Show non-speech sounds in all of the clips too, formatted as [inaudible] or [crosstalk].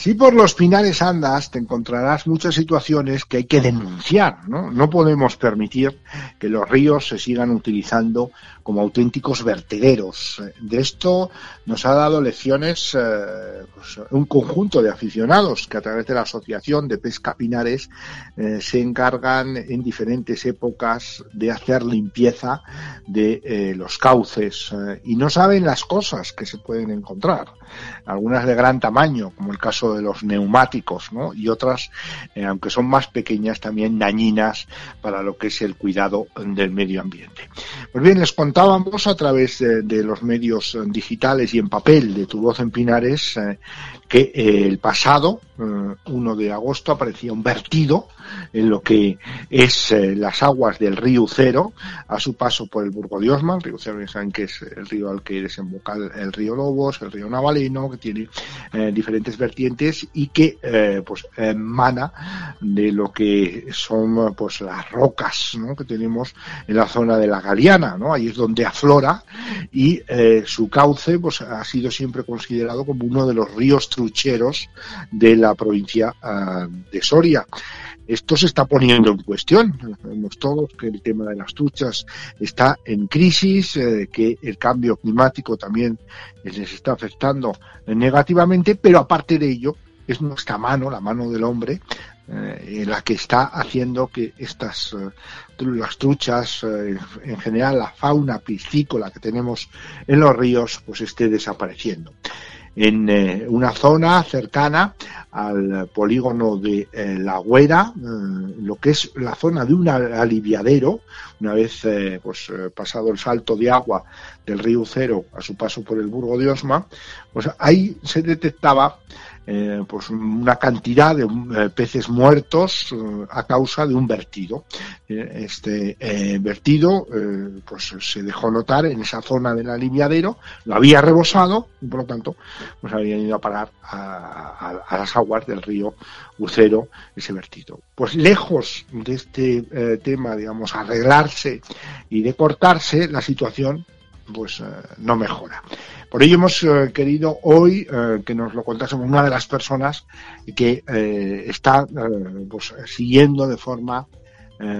Si por los pinares andas, te encontrarás muchas situaciones que hay que denunciar. ¿no? no podemos permitir que los ríos se sigan utilizando como auténticos vertederos. De esto nos ha dado lecciones eh, pues, un conjunto de aficionados que a través de la Asociación de Pesca Pinares eh, se encargan en diferentes épocas de hacer limpieza de eh, los cauces y no saben las cosas que se pueden encontrar. Algunas de gran tamaño, como el caso de los neumáticos, ¿no? y otras, eh, aunque son más pequeñas, también dañinas para lo que es el cuidado del medio ambiente. Pues bien, les contábamos a través de, los medios digitales y en papel de Tu Voz en Pinares eh, que eh, el pasado eh, 1 de agosto aparecía un vertido en lo que es las aguas del río Cero a su paso por el Burgo de Osma. El río Cero saben que es el río al que desemboca el, el río Lobos, el río Que tiene eh, diferentes vertientes y que eh, pues emana de lo que son pues las rocas ¿no? que tenemos en la zona de la Galeana, ¿no? ahí es donde aflora y eh, su cauce pues ha sido siempre considerado como uno de los ríos trucheros de la provincia uh, de Soria. Esto se está poniendo en cuestión. Sabemos todos que el tema de las truchas está en crisis, eh, que el cambio climático también les está afectando negativamente, pero aparte de ello, es nuestra mano, la mano del hombre, eh, la que está haciendo que estas eh, las truchas, eh, en general la fauna piscícola que tenemos en los ríos, pues esté desapareciendo. En eh, una zona cercana al polígono de eh, La Güera, lo que es la zona de un aliviadero, una vez pues pasado el salto de agua del río Cero a su paso por el Burgo de Osma, pues ahí se detectaba eh, pues una cantidad de eh, peces muertos eh, a causa de un vertido. este vertido pues se dejó notar en esa zona del aliviadero, lo había rebosado y por lo tanto pues había ido a parar a, a, las aguas del río Ucero ese vertido. Pues lejos de este tema, digamos, arreglarse y de cortarse, la situación pues no mejora. Por ello hemos eh, querido hoy eh, que nos lo contásemos una de las personas que eh, está pues, siguiendo de forma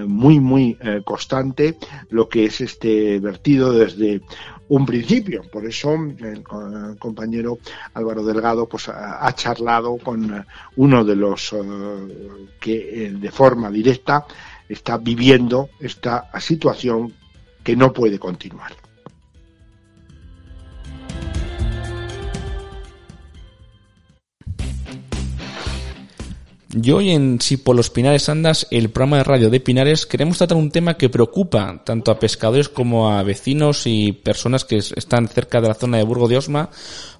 muy, muy constante lo que es este vertido desde un principio. Por eso el compañero Álvaro Delgado pues, ha charlado con uno de los que de forma directa está viviendo esta situación que no puede continuar. Y hoy en Si por los Pinares Andas, el programa de radio de Pinares, queremos tratar un tema que preocupa tanto a pescadores como a vecinos y personas que están cerca de la zona de Burgo de Osma,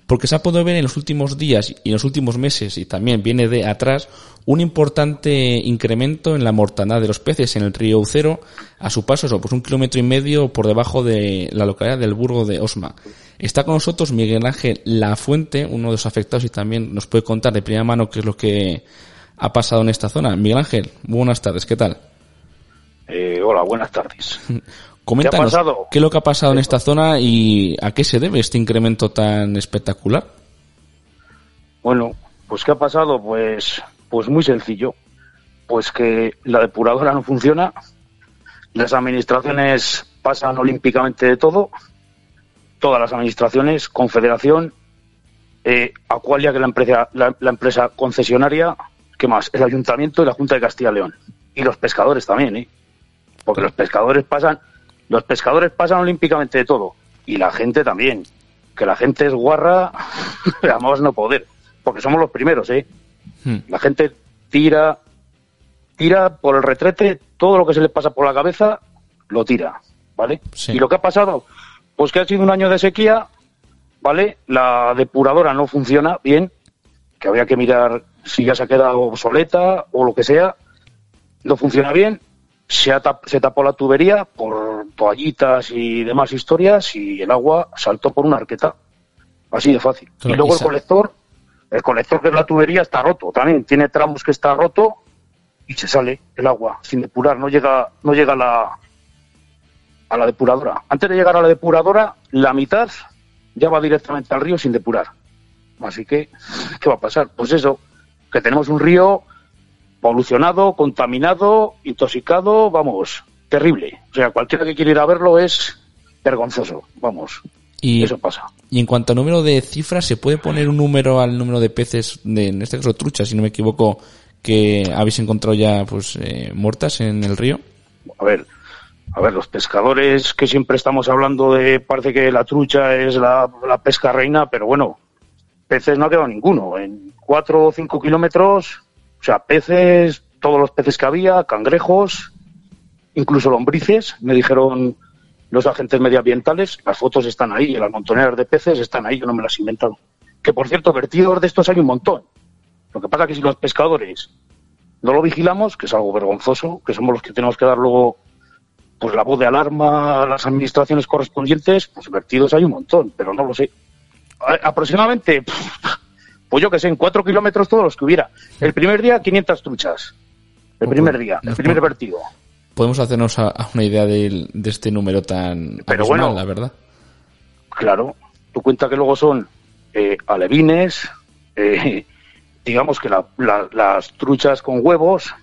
porque se ha podido ver en los últimos días y en los últimos meses, y también viene de atrás, un importante incremento en la mortandad de los peces en el río Ucero, a su paso, eso, pues un kilómetro y medio por debajo de la localidad del Burgo de Osma. Está con nosotros Miguel Ángel La Fuente, uno de los afectados, y también nos puede contar de primera mano qué es lo que ha pasado en esta zona. Miguel Ángel, buenas tardes, ¿qué tal? Eh, hola, buenas tardes. [laughs] Coméntanos, ¿Qué, ha ¿qué es lo que ha pasado en esta zona y a qué se debe este incremento tan espectacular? Bueno, pues ¿qué ha pasado? Pues, pues muy sencillo. Pues que la depuradora no funciona, las administraciones pasan olímpicamente de todo, todas las administraciones, confederación, eh, que es la empresa, la, la empresa concesionaria, ¿qué más? El Ayuntamiento y la Junta de Castilla y León. Y los pescadores también, ¿eh? Porque los pescadores pasan, los pescadores pasan olímpicamente de todo. Y la gente también. Que la gente es guarra, [laughs] vamos no poder. Porque somos los primeros, ¿eh? Hmm. La gente tira, tira por el retrete, todo lo que se le pasa por la cabeza, lo tira, ¿vale? Sí. Y lo que ha pasado, pues que ha sido un año de sequía, ¿vale? La depuradora no funciona bien, que habría que mirar si ya se ha quedado obsoleta o lo que sea, no funciona bien, se, se tapó la tubería por toallitas y demás historias y el agua saltó por una arqueta. Así de fácil. y luego el colector, el colector de la tubería está roto también, tiene tramos que está roto y se sale el agua sin depurar, no llega, no llega a la, a la depuradora. Antes de llegar a la depuradora, la mitad ya va directamente al río sin depurar. Así que, ¿qué va a pasar? Pues eso, que tenemos un río polucionado, contaminado, intoxicado, vamos, terrible. O sea, cualquiera que quiera ir a verlo es vergonzoso, vamos. Y, eso pasa. Y en cuanto a número de cifras, ¿se puede poner un número al número de peces, de, en este caso truchas, si no me equivoco, que habéis encontrado ya pues eh, muertas en el río? A ver, a ver, los pescadores que siempre estamos hablando de, parece que la trucha es la, pesca reina, pero bueno, peces no ha quedado ninguno. En cuatro o cinco kilómetros, o sea, peces, todos los peces que había, cangrejos, incluso lombrices, me dijeron los agentes medioambientales, las fotos están ahí, las montoneras de peces están ahí, yo no me las he inventado. Que por cierto, vertidos de estos hay un montón. Lo que pasa es que si los pescadores no lo vigilamos, que es algo vergonzoso, que somos los que tenemos que dar luego pues la voz de alarma a las administraciones correspondientes, pues vertidos hay un montón, pero no lo sé. aproximadamente, pues yo que sé, en cuatro kilómetros todos los que hubiera. El primer día, 500 truchas. El primer día, el primer vertido. Podemos hacernos a, una idea de, este número tan pero bueno, la verdad. Claro, tu cuenta que luego son eh, alevines, eh, [laughs] digamos que las truchas con huevos,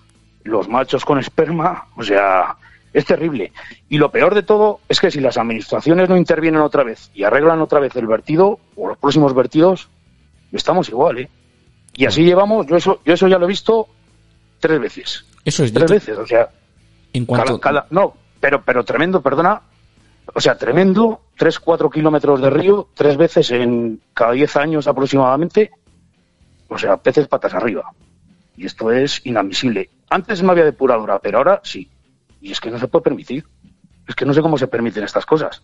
los machos con esperma, o sea, es terrible. Y lo peor de todo es que si las administraciones no intervienen otra vez y arreglan otra vez el vertido o los próximos vertidos, estamos igual, ¿eh? Y así llevamos, yo eso, yo eso ya lo he visto tres veces. Eso es tres veces, o sea. En cuanto. no, pero, pero tremendo, perdona. O sea, tremendo, tres, cuatro kilómetros de río, tres veces en cada diez años aproximadamente. O sea, peces patas arriba. Y esto es inadmisible. Antes no había depuradora, pero ahora sí. Y es que no se puede permitir. Es que no sé cómo se permiten estas cosas.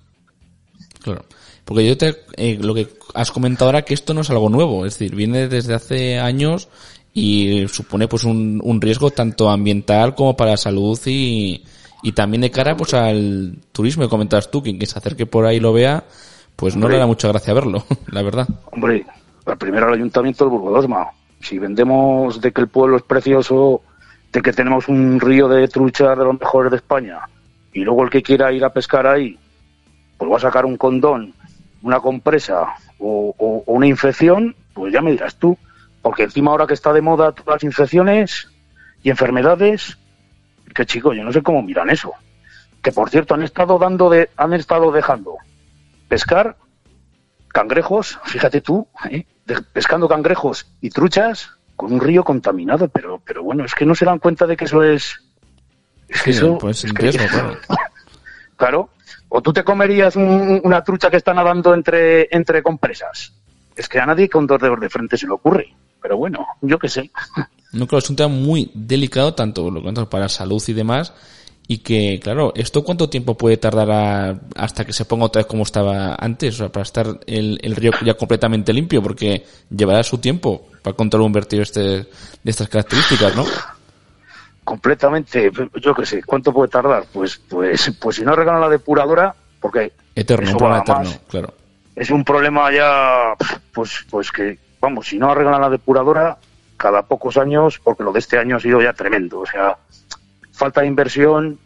Claro. Porque yo te, eh, lo que has comentado ahora que esto no es algo nuevo, es decir, viene desde hace años y supone pues un, un riesgo tanto ambiental como para la salud y, y también de cara pues al turismo que comentabas tú, quien que se acerque por ahí lo vea, pues no le da mucha gracia verlo, [laughs] la verdad. Hombre, primero el ayuntamiento del Burgodosma. Si vendemos de que el pueblo es precioso de que tenemos un río de truchas de los mejores de España y luego el que quiera ir a pescar ahí, pues va a sacar un condón, una compresa o, una infección, pues ya me dirás tú, porque encima ahora que está de moda todas las infecciones y enfermedades, que chico, yo no sé cómo miran eso. Que por cierto han estado dando de, han estado dejando pescar cangrejos, fíjate tú, ¿eh? pescando cangrejos y truchas con un río contaminado, pero, pero bueno, es que no se dan cuenta de que eso es... Es que eso... Pues [laughs] claro. claro. O tú te comerías una trucha que está nadando entre, entre compresas. Es que a nadie con dos dedos de frente se le ocurre. Pero bueno, yo qué sé. No, claro, es un tema muy delicado, tanto lo que para salud y demás, y que, claro, ¿esto cuánto tiempo puede tardar hasta que se ponga otra vez como estaba antes? O sea, para estar el, el río ya completamente limpio, porque llevará su tiempo para controlar un vertido este, de estas características, ¿no? Completamente, yo qué sé, ¿cuánto puede tardar? Pues, pues, pues si no regalan la depuradora, porque... Eterno, un problema eterno, claro. Es un problema ya, pues, pues que, vamos, si no arreglan la depuradora, cada pocos años, porque lo de este año ha sido ya tremendo, o sea, falta de inversión,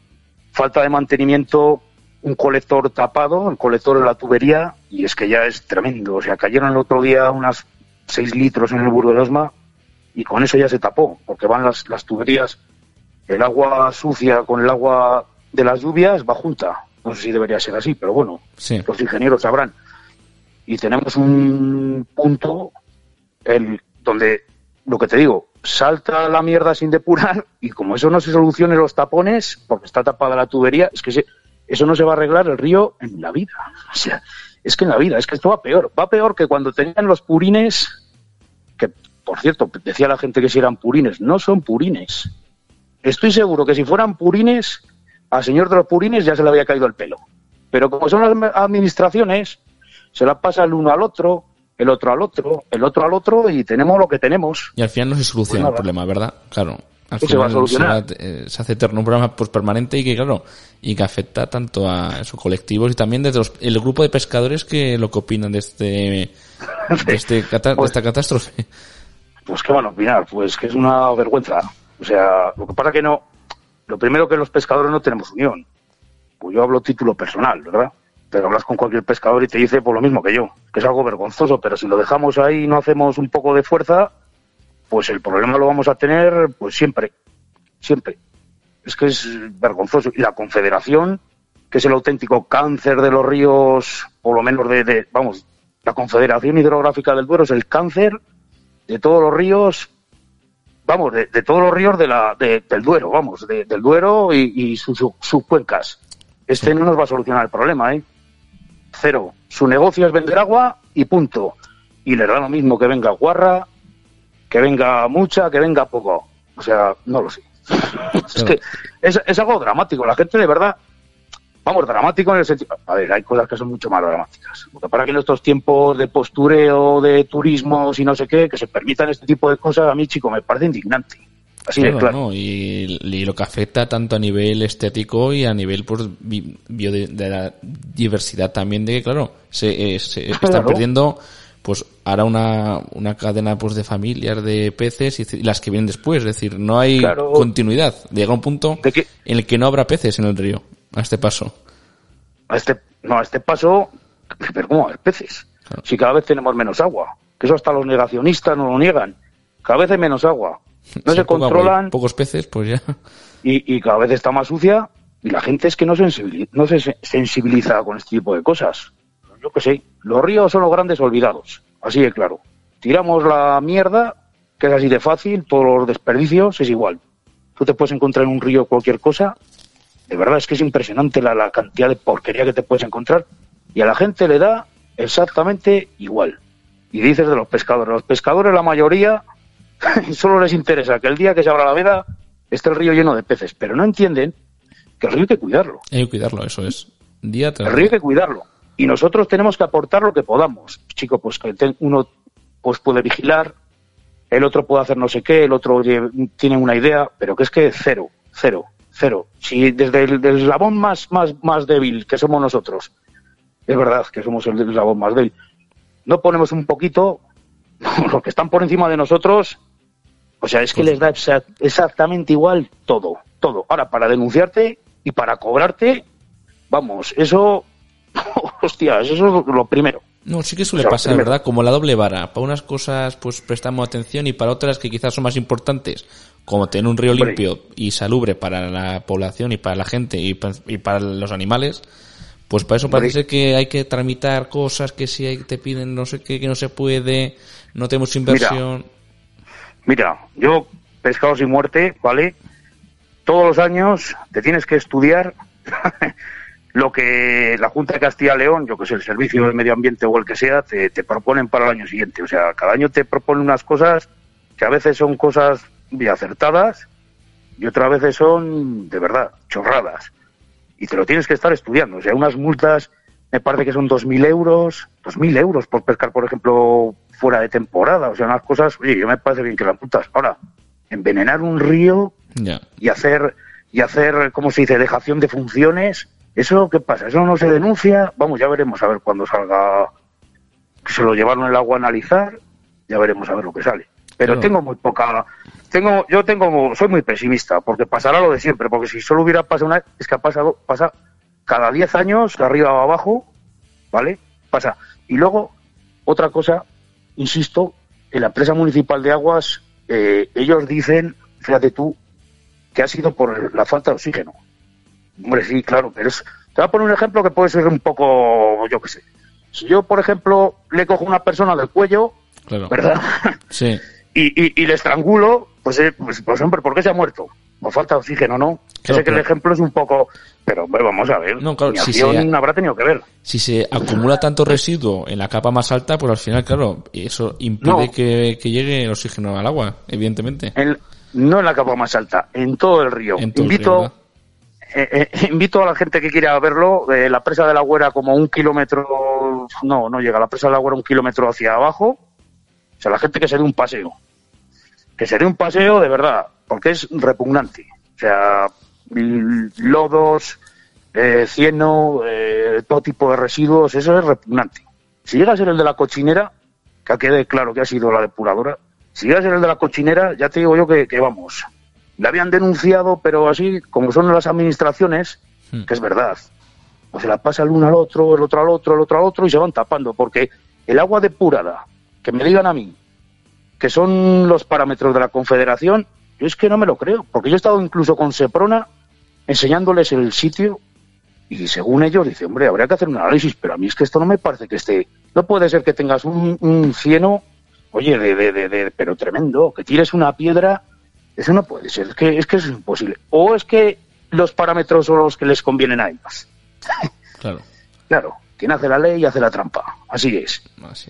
falta de mantenimiento, un colector tapado, el colector de la tubería, y es que ya es tremendo. O sea, cayeron el otro día unas 6 litros en el Burgo de Osma y con eso ya se tapó, porque van las, las tuberías, el agua sucia con el agua de las lluvias va junta. No sé si debería ser así, pero bueno, los ingenieros sabrán. Y tenemos un punto donde, lo que te digo, salta la mierda sin depurar y como eso no se solucione los tapones, porque está tapada la tubería, es que eso no se va a arreglar el río en la vida. O sea, es que en la vida, es que esto va peor. Va peor que cuando tenían los purines, que por cierto, decía la gente que si eran purines, no son purines. Estoy seguro que si fueran purines, al señor de los purines ya se le había caído el pelo. Pero como son las administraciones, se la pasa el uno al otro, el otro al otro, el otro al otro y tenemos lo que tenemos. Y al final no se soluciona Pues el problema, ¿verdad? Claro. Al ¿Qué se final va a solucionar? Se, va- eh, se hace eterno un pues, permanente y que, claro, y que afecta tanto a esos colectivos y también desde los- el grupo de pescadores que lo que opinan de este, [laughs] de este de Pues- esta catástrofe. Pues qué van a opinar, pues que es una vergüenza. O sea, lo que pasa que no, lo primero que los pescadores no tenemos unión. Pues yo hablo título personal, ¿verdad? Pero hablas con cualquier pescador y te dice por lo mismo que yo, que es algo vergonzoso, pero si lo dejamos ahí y no hacemos un poco de fuerza, pues el problema lo vamos a tener pues siempre, siempre. Es que es vergonzoso. Y la Confederación, que es el auténtico cáncer de los ríos, por lo menos de, de- vamos, la Confederación Hidrográfica del Duero es el cáncer de todos los ríos, vamos, de, de todos los ríos de la, de- del Duero, vamos, de- del Duero y, y sus, sus- sus cuencas. Este no nos va a solucionar el problema, ¿eh? Cero. Su negocio es vender agua y punto. Y le da lo mismo que venga guarra, que venga mucha, que venga poco. O sea, no lo sé. [laughs] es que es, es algo dramático. La gente de verdad, vamos, dramático en el sentido. A ver, hay cosas que son mucho más dramáticas. Porque para que en estos tiempos de postureo, de turismo y no sé qué, que se permitan este tipo de cosas, a mí, chico, me parece indignante. Así Claro, claro. ¿no? Y, y lo que afecta tanto a nivel estético y a nivel pues bi- bio de, de la diversidad también de que claro se, eh, se [laughs] están Claro. perdiendo pues ahora una, una cadena pues de familias de peces y, las que vienen después es decir no hay Claro. continuidad llega un punto en el que no habrá peces en el río a este paso a este, no, a este paso, pero ¿cómo a peces? Claro. Si cada vez tenemos menos agua, que eso hasta los negacionistas no lo niegan, cada vez hay menos agua, [laughs] no se agua controlan pocos peces pues ya y, y cada vez está más sucia y la gente es que no, sensibili- no se se- sensibiliza con este tipo de cosas. Yo qué sé, los ríos son los grandes olvidados, así de claro. Tiramos la mierda, que es así de fácil, todos los desperdicios es igual. Tú te puedes encontrar en un río cualquier cosa, de verdad es que es impresionante la, la cantidad de porquería que te puedes encontrar y a la gente le da exactamente igual. Y dices de los pescadores, los pescadores la mayoría [laughs] solo les interesa que el día que se abra la veda esté el río lleno de peces, pero no entienden que el río hay que cuidarlo. hay que cuidarlo eso es día tras El río hay que cuidarlo. Y nosotros tenemos que aportar lo que podamos. Chico, pues que uno pues puede vigilar, el otro puede hacer no sé qué, el otro tiene una idea, pero que es que cero, cero, cero. Si desde el del eslabón más, más, más débil que somos nosotros, es verdad que somos el eslabón más débil, no ponemos un poquito, [laughs] los que están por encima de nosotros, o sea, es que les da exa- exactamente igual todo, todo. Ahora, para denunciarte y para cobrarte, vamos, eso, [laughs] hostias, eso es lo primero. No, sí que suele O sea, pasar, ¿verdad? Como la doble vara. Para unas cosas, pues prestamos atención y para otras que quizás son más importantes, como tener un río limpio y salubre para la población y para la gente y, pa- y para los animales, pues para eso parece que hay que tramitar cosas que si hay- te piden no sé qué, que no se puede, no tenemos inversión. Mira, yo, Pescados y Muerte, ¿vale? Todos los años te tienes que estudiar [laughs] lo que la Junta de Castilla y León, yo que sé, el Servicio del Medio Ambiente o el que sea, te, te proponen para el año siguiente. O sea, cada año te proponen unas cosas que a veces son cosas bien acertadas y otras veces son, de verdad, chorradas. Y te lo tienes que estar estudiando. O sea, unas multas, me parece que son 2.000 euros, 2.000 euros por pescar, por ejemplo, fuera de temporada. O sea, unas cosas, oye, yo me parece bien que las multas. Ahora, envenenar un río y hacer, y hacer, ¿cómo se dice?, dejación de funciones, ¿eso qué pasa? ¿Eso no se denuncia? Vamos, ya veremos a ver cuando salga, se lo llevaron el agua a analizar, ya veremos a ver lo que sale. Pero Claro. tengo muy poca, tengo, yo tengo, soy muy pesimista, porque pasará lo de siempre, porque si solo hubiera pasado una vez, es que ha pasado, pasa cada 10 años, de arriba o abajo, ¿vale? Pasa. Y luego, otra cosa, insisto, en la empresa municipal de aguas, eh, ellos dicen, fíjate tú, que ha sido por la falta de oxígeno. Hombre, sí, claro, pero es... Te voy a poner un ejemplo que puede ser un poco, yo qué sé. Si yo, por ejemplo, le cojo a una persona del cuello, Claro. ¿verdad? Sí. [laughs] y, y, y le estrangulo, pues, eh, pues, pues, hombre, ¿por qué se ha muerto? Por falta de oxígeno, ¿no? Claro, sé que el ejemplo es un poco... Pero, hombre, vamos a ver. No, claro, si se- habrá tenido que ver. Si se acumula tanto residuo en la capa más alta, pues al final, claro, eso impide No. que, que llegue el oxígeno al agua, evidentemente. En- no en la capa más alta, en todo el río. En todo el invito, río, ¿verdad? eh, eh, invito a la gente que quiera verlo, de la presa de la Güera como un kilómetro no, no llega. La presa del agua era un kilómetro hacia abajo. O sea, la gente que se dé un paseo. Que se dé un paseo de verdad, porque es repugnante. O sea, lodos, eh, cieno, eh, todo tipo de residuos, eso es repugnante. Si llega a ser el de la cochinera, que quede claro que ha sido la depuradora, si llega a ser el de la cochinera, ya te digo yo que, que vamos, le habían denunciado, pero así, como son las administraciones, hmm. que es verdad, pues se la pasa el uno al otro, el otro al otro, el otro al otro y se van tapando, porque el agua depurada, que me digan a mí, que son los parámetros de la Confederación, yo es que no me lo creo, porque yo he estado incluso con Seprona enseñándoles el sitio y según ellos dice, hombre, habría que hacer un análisis, pero a mí es que esto no me parece que esté, no puede ser que tengas un, un cieno, oye, de, de, de, pero tremendo, que tires una piedra, eso no puede ser, es que, es que es imposible. O es que los parámetros son los que les convienen a ellos. [laughs] Claro. claro, quien hace la ley hace la trampa, así es.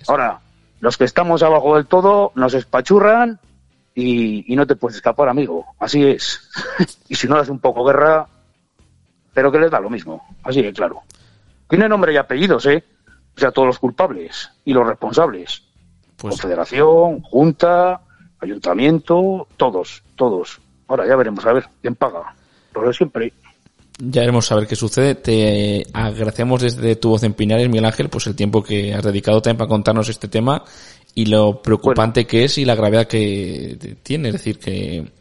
Ahora, los que estamos abajo del todo nos espachurran y, no te puedes escapar, amigo, así es. [laughs] y si no das un poco guerra, pero que les da lo mismo, así que claro. Tiene nombre y apellidos, ¿eh? O sea, todos los culpables y los responsables. Pues... Confederación, Junta, Ayuntamiento, todos, todos. Ahora ya veremos, a ver, quién paga. Pero siempre. Ya veremos a ver qué sucede. Te agradecemos desde tu voz en Pinares, Miguel Ángel, pues el tiempo que has dedicado también para contarnos este tema y lo preocupante que es y la gravedad que tiene. Es decir, que,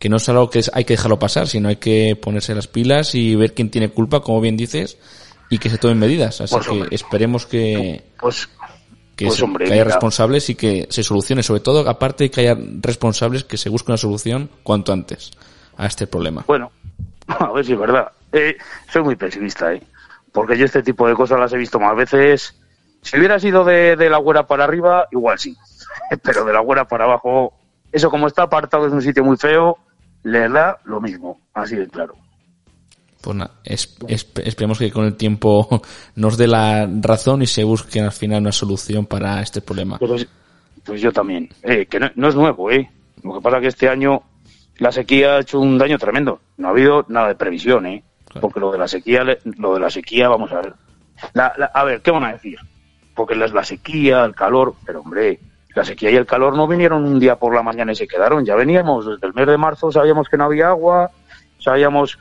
que no es algo que hay que dejarlo pasar, sino hay que ponerse las pilas y ver quién tiene culpa, como bien dices, y que se tomen medidas. Así pues, que esperemos que, pues, que, pues, haya responsables y que se solucione. Sobre todo, aparte que haya responsables, que se busque una solución cuanto antes a este problema. Bueno, [laughs] A ver si es verdad. Eh, soy muy pesimista, ¿eh? Porque yo este tipo de cosas las he visto más veces. Si hubiera sido de, la güera para arriba, igual sí. [laughs] Pero de la güera para abajo, eso como está apartado es un sitio muy feo, le da lo mismo. Así de claro. Pues nada, esperemos que con el tiempo [laughs] nos dé la razón y se busque al final una solución para este problema. Pues, pues yo también. Eh, que no, no, es nuevo, ¿eh? Lo que pasa es que este año la sequía ha hecho un daño tremendo. No ha habido nada de previsión, ¿eh? Porque lo de la sequía, lo de la sequía, vamos a ver. a ver, ¿qué van a decir? Porque la, la sequía, el calor, pero hombre, la sequía y el calor no vinieron un día por la mañana y se quedaron. Ya veníamos desde el mes de marzo, sabíamos que no había agua, sabíamos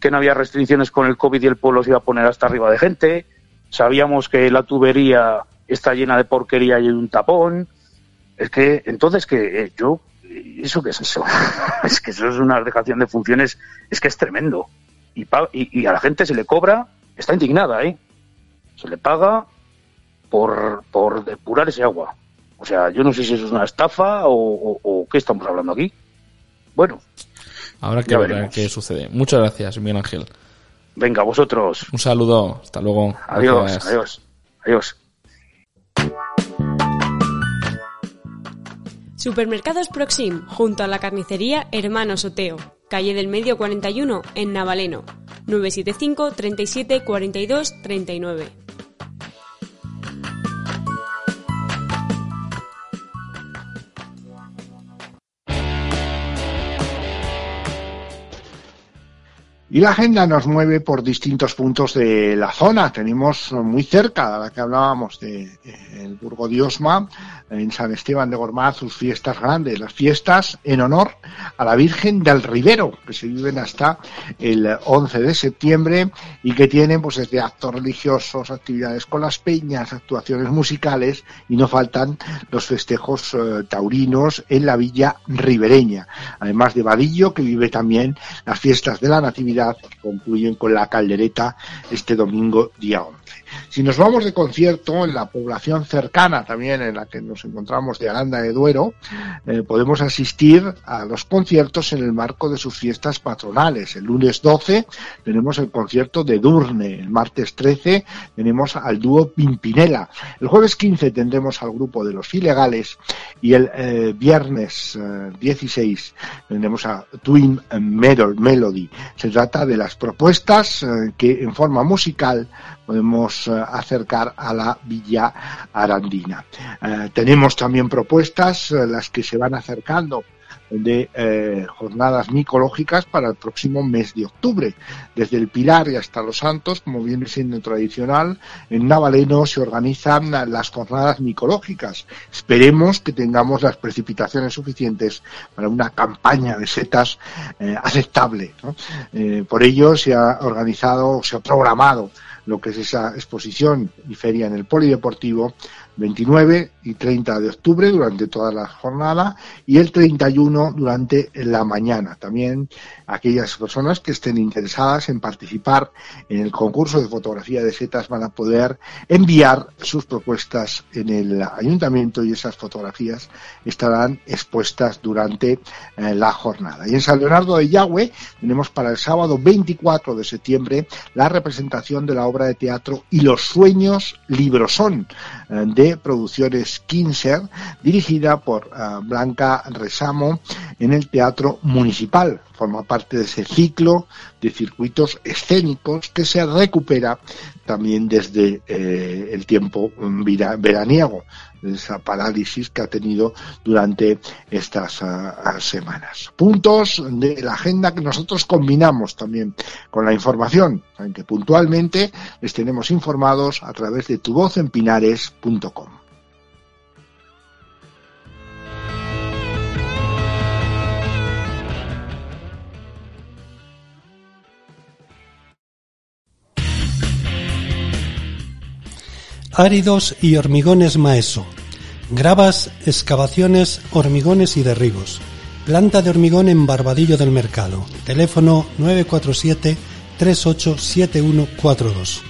que no había restricciones con el COVID y el pueblo se iba a poner hasta arriba de gente, sabíamos que la tubería está llena de porquería y hay un tapón. Es que, entonces, que eh, yo ¿eso qué es eso? [laughs] es que eso es una dejación de funciones, es que es tremendo. Y, y, a la gente se le cobra, está indignada, ¿eh? Se le paga por, por depurar ese agua. O sea, yo no sé si eso es una estafa o, qué estamos hablando aquí. Bueno. Habrá que ver qué sucede. Muchas gracias, Miguel Ángel. Venga, vosotros. Un saludo. Hasta luego. Adiós, adiós. Adiós. Supermercados Proxim, junto a la carnicería Hermanos Oteo, calle del Medio 41, en Navaleno, 975 37 42 39. Y la agenda nos mueve por distintos puntos de la zona. Tenemos muy cerca, a la que hablábamos de, el Burgo de Osma, en San Esteban de Gormaz, sus fiestas grandes, las fiestas en honor a la Virgen del Rivero, que se viven hasta el 11 de septiembre y que tienen pues desde actos religiosos, actividades con las peñas, actuaciones musicales y no faltan los festejos eh, taurinos en la villa ribereña. Además de Vadillo, que vive también las fiestas de la Natividad concluyen con la caldereta este domingo día 11. Si nos vamos de concierto en la población cercana también en la que nos encontramos de Aranda de Duero, eh, podemos asistir a los conciertos en el marco de sus fiestas patronales. El lunes 12 tenemos el concierto de Durne, el martes 13 tenemos al dúo Pimpinela, el jueves 15 tendremos al grupo de los ilegales y el eh, viernes 16 eh, tendremos a Twin Melody. Se trata de las propuestas que en forma musical podemos eh, acercar a la Villa Arandina. Eh, tenemos también propuestas, eh, las que se van acercando de jornadas micológicas para el próximo mes de octubre. Desde el Pilar y hasta Los Santos, como viene siendo tradicional, en Navaleno se organizan las jornadas micológicas. Esperemos que tengamos las precipitaciones suficientes para una campaña de setas aceptable. Por ello se ha organizado, se ha programado lo que es esa exposición y feria en el Polideportivo 29 y 30 de octubre durante toda la jornada y el 31 durante la mañana. También aquellas personas que estén interesadas en participar en el concurso de fotografía de setas van a poder enviar sus propuestas en el ayuntamiento y esas fotografías estarán expuestas durante eh, la jornada. Y en San Leonardo de Yagüe tenemos para el sábado 24 de septiembre la representación de la obra de teatro Y los sueños librosón eh, de producciones Kinser dirigida por eh, Blanca Resamo en el Teatro Municipal. Forma parte de ese ciclo de circuitos escénicos que se recupera también desde eh, el tiempo veraniego, esa parálisis que ha tenido durante estas ah, semanas. Puntos de la agenda que nosotros combinamos también con la información, en que puntualmente les tenemos informados a través de tuvozempinares.com. áridos y hormigones maeso, gravas, excavaciones, hormigones y derribos. Planta de hormigón en Barbadillo del Mercado. Teléfono 947 387142.